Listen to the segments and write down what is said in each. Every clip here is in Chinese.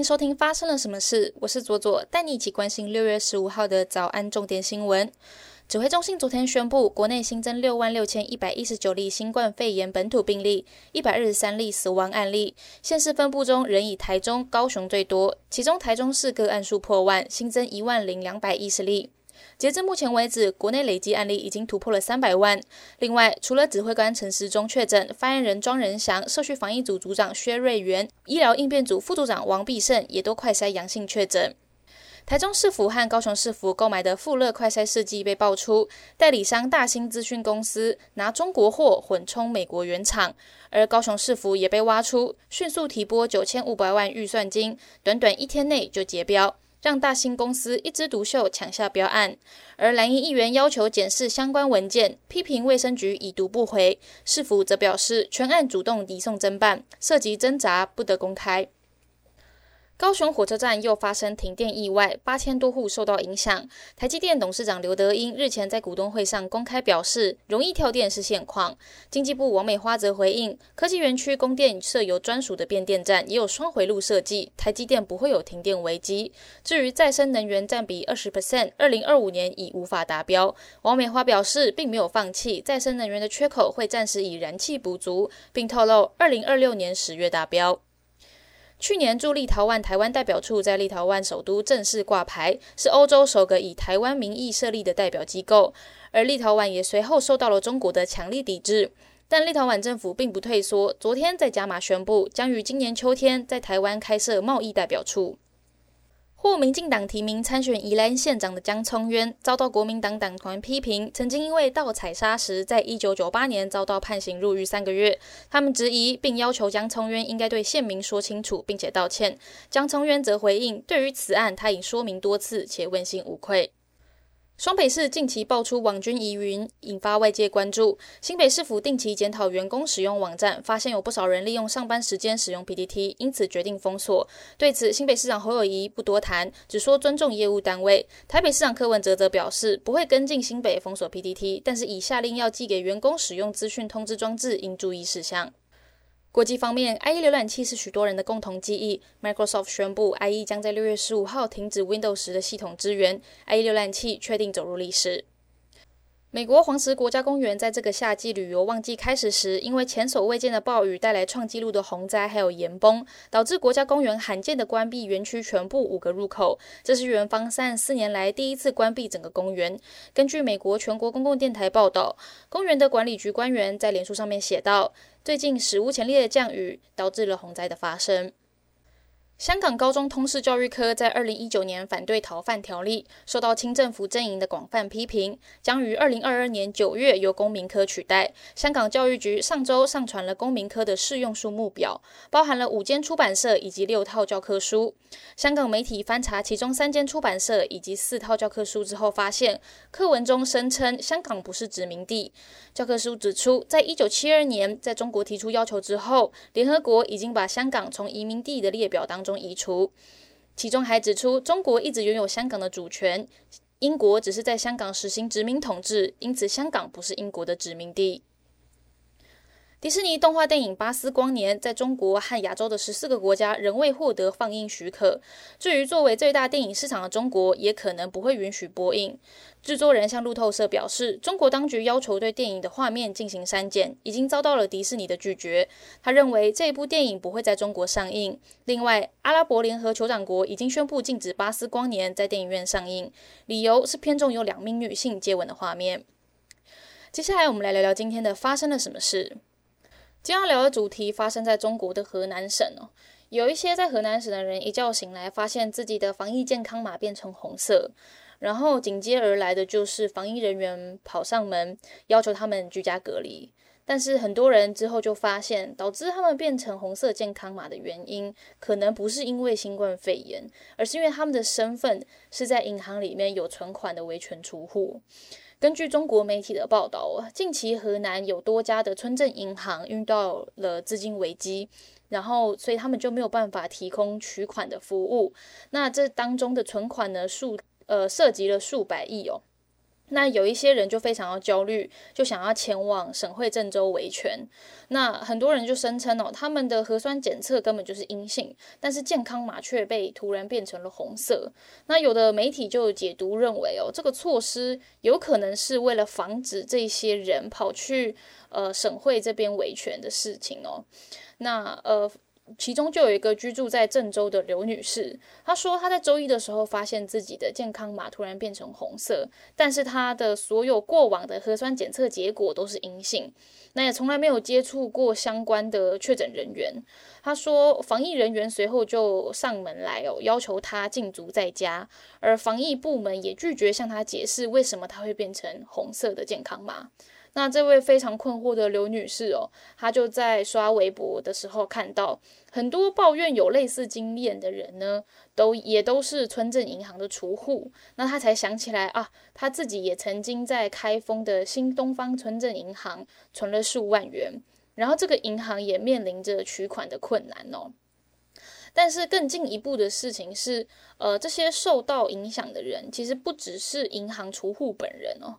迎收听发生了什么事，我是左左，带你一起关心六月十五号的早安重点新闻。指挥中心昨天宣布，国内新增六万六千一百一十九例新冠肺炎本土病例，一百二十三例死亡案例。县市分布中仍以台中、高雄最多，其中台中市个案数破万，新增一万零两百一十例。截至目前为止，国内累计案例已经突破了三百万。另外，除了指挥官陈时中确诊，发言人庄仁祥、社区防疫组组长薛瑞元、医疗应变组副组长王必胜也都快筛阳性确诊。台中市府和高雄市府购买的富乐快筛试剂被爆出，代理商大兴资讯公司拿中国货混充美国原厂，而高雄市府也被挖出，迅速提拨九千五百万预算金，短短一天内就结标，让大兴公司一枝独秀抢下标案。而蓝营议员要求检视相关文件，批评卫生局已读不回，市府则表示全案主动移送侦办，涉及侦查不得公开。高雄火车站又发生停电意外，八千多户受到影响。台积电董事长刘德英日前在股东会上公开表示，容易跳电是现况。经济部王美花则回应，科技园区供电设有专属的变电站，也有双回路设计，台积电不会有停电危机。至于再生能源占比二十 percent，二零二五年已无法达标。王美花表示，并没有放弃再生能源的缺口，会暂时以燃气补足，并透露二零二六年十月达标。去年驻立陶宛台湾代表处在立陶宛首都正式挂牌，是欧洲首个以台湾名义设立的代表机构。而立陶宛也随后受到了中国的强力抵制，但立陶宛政府并不退缩，昨天在加马宣布，将于今年秋天在台湾开设贸易代表处。获民进党提名参选宜兰县长的江聪渊，遭到国民党党团批评，曾经因为盗采砂石，在一九九八年遭到判刑入狱三个月。他们质疑并要求江聪渊应该对县民说清楚，并且道歉。江聪渊则回应，对于此案他已说明多次，且问心无愧。双北市近期爆出网军疑云，引发外界关注。新北市府定期检讨员工使用网站，发现有不少人利用上班时间使用 PPT，因此决定封锁。对此，新北市长侯友谊不多谈，只说尊重业务单位。台北市长柯文哲则表示，不会跟进新北封锁 PPT，但是已下令要寄给员工使用资讯通知装置，应注意事项。国际方面，IE 浏览器是许多人的共同记忆。Microsoft 宣布，IE 将在六月十五号停止 Windows 十的系统支援，IE 浏览器确定走入历史。美国黄石国家公园在这个夏季旅游旺季开始时，因为前所未见的暴雨带来创纪录的洪灾，还有岩崩，导致国家公园罕见的关闭园区全部五个入口。这是园方三十四年来第一次关闭整个公园。根据美国全国公共电台报道，公园的管理局官员在脸书上面写道：“最近史无前例的降雨，导致了洪灾的发生。”香港高中通识教育科在二零一九年反对逃犯条例，受到清政府阵营的广泛批评，将于二零二二年九月由公民科取代。香港教育局上周上传了公民科的适用数目表，包含了五间出版社以及六套教科书。香港媒体翻查其中三间出版社以及四套教科书之后，发现课文中声称香港不是殖民地。教科书指出，在一九七二年在中国提出要求之后，联合国已经把香港从移民地的列表当中。中移除，其中还指出，中国一直拥有香港的主权，英国只是在香港实行殖民统治，因此香港不是英国的殖民地。迪士尼动画电影《巴斯光年》在中国和亚洲的十四个国家仍未获得放映许可。至于作为最大电影市场的中国，也可能不会允许播映。制作人向路透社表示，中国当局要求对电影的画面进行删减，已经遭到了迪士尼的拒绝。他认为这一部电影不会在中国上映。另外，阿拉伯联合酋长国已经宣布禁止《巴斯光年》在电影院上映，理由是片中有两名女性接吻的画面。接下来，我们来聊聊今天的发生了什么事。今天要聊的主题发生在中国的河南省哦，有一些在河南省的人一觉醒来，发现自己的防疫健康码变成红色，然后紧接而来的就是防疫人员跑上门要求他们居家隔离。但是很多人之后就发现，导致他们变成红色健康码的原因，可能不是因为新冠肺炎，而是因为他们的身份是在银行里面有存款的维权储户。根据中国媒体的报道，近期河南有多家的村镇银行遇到了资金危机，然后所以他们就没有办法提供取款的服务。那这当中的存款呢，数呃涉及了数百亿哦。那有一些人就非常要焦虑，就想要前往省会郑州维权。那很多人就声称哦，他们的核酸检测根本就是阴性，但是健康码却被突然变成了红色。那有的媒体就解读认为哦，这个措施有可能是为了防止这些人跑去呃省会这边维权的事情哦。那呃。其中就有一个居住在郑州的刘女士，她说她在周一的时候发现自己的健康码突然变成红色，但是她的所有过往的核酸检测结果都是阴性，那也从来没有接触过相关的确诊人员。她说，防疫人员随后就上门来哦，要求她禁足在家，而防疫部门也拒绝向她解释为什么她会变成红色的健康码。那这位非常困惑的刘女士哦，她就在刷微博的时候看到很多抱怨有类似经验的人呢，都也都是村镇银行的储户。那她才想起来啊，她自己也曾经在开封的新东方村镇银行存了数万元，然后这个银行也面临着取款的困难哦。但是更进一步的事情是，呃，这些受到影响的人其实不只是银行储户本人哦。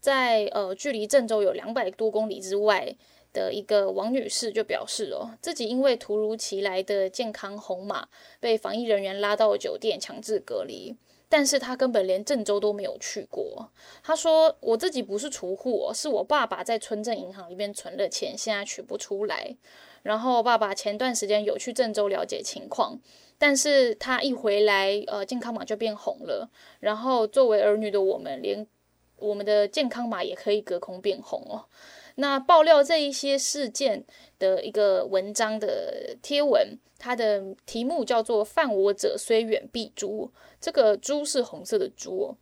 在呃，距离郑州有两百多公里之外的一个王女士就表示哦，自己因为突如其来的健康红码，被防疫人员拉到酒店强制隔离，但是她根本连郑州都没有去过。她说：“我自己不是储户，是我爸爸在村镇银行里面存了钱，现在取不出来。然后爸爸前段时间有去郑州了解情况，但是他一回来，呃，健康码就变红了。然后作为儿女的我们，连我们的健康码也可以隔空变红哦。那爆料这一些事件的一个文章的贴文，它的题目叫做“犯我者虽远必诛”，这个“诛”是红色的“诛”哦。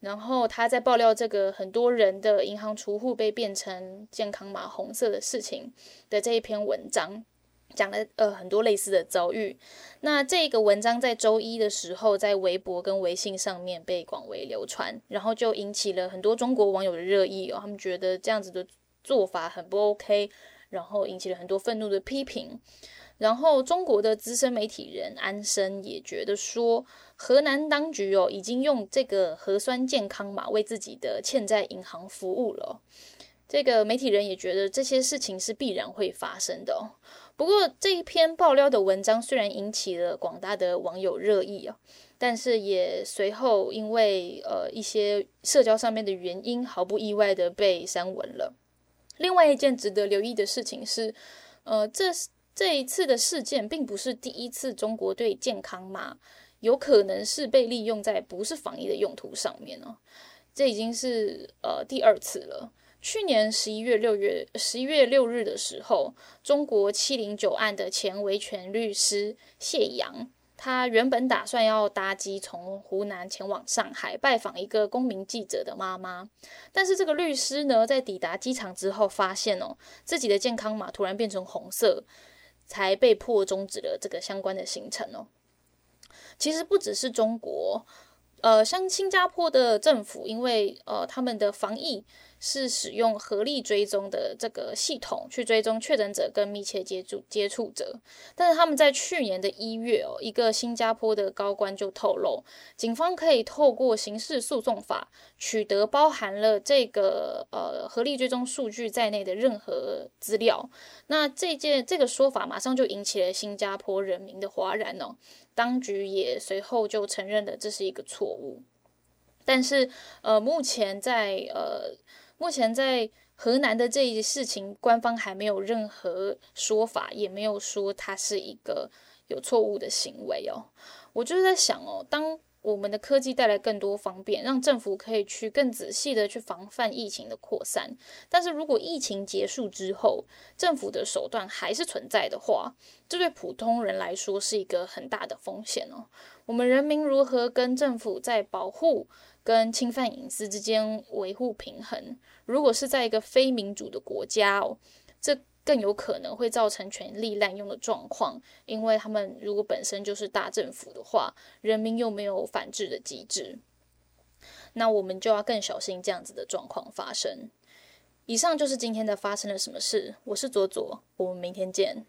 然后他在爆料这个很多人的银行储户被变成健康码红色的事情的这一篇文章。讲了呃很多类似的遭遇，那这个文章在周一的时候在微博跟微信上面被广为流传，然后就引起了很多中国网友的热议哦，他们觉得这样子的做法很不 OK，然后引起了很多愤怒的批评。然后中国的资深媒体人安生也觉得说，河南当局哦已经用这个核酸健康码为自己的欠债银行服务了。这个媒体人也觉得这些事情是必然会发生的哦。不过这一篇爆料的文章虽然引起了广大的网友热议啊，但是也随后因为呃一些社交上面的原因，毫不意外的被删文了。另外一件值得留意的事情是，呃，这这一次的事件并不是第一次中国对健康码有可能是被利用在不是防疫的用途上面哦，这已经是呃第二次了。去年十一月六月十一月六日的时候，中国七零九案的前维权律师谢阳，他原本打算要搭机从湖南前往上海拜访一个公民记者的妈妈，但是这个律师呢，在抵达机场之后，发现哦自己的健康码突然变成红色，才被迫终止了这个相关的行程哦。其实不只是中国，呃，像新加坡的政府，因为呃他们的防疫。是使用合力追踪的这个系统去追踪确诊者跟密切接触接触者，但是他们在去年的一月哦，一个新加坡的高官就透露，警方可以透过刑事诉讼法取得包含了这个呃合力追踪数据在内的任何资料。那这件这个说法马上就引起了新加坡人民的哗然哦，当局也随后就承认了这是一个错误，但是呃目前在呃。目前在河南的这一事情，官方还没有任何说法，也没有说它是一个有错误的行为哦。我就是在想哦，当我们的科技带来更多方便，让政府可以去更仔细的去防范疫情的扩散，但是如果疫情结束之后，政府的手段还是存在的话，这对普通人来说是一个很大的风险哦。我们人民如何跟政府在保护？跟侵犯隐私之间维护平衡，如果是在一个非民主的国家哦，这更有可能会造成权力滥用的状况，因为他们如果本身就是大政府的话，人民又没有反制的机制，那我们就要更小心这样子的状况发生。以上就是今天的发生了什么事，我是左左，我们明天见。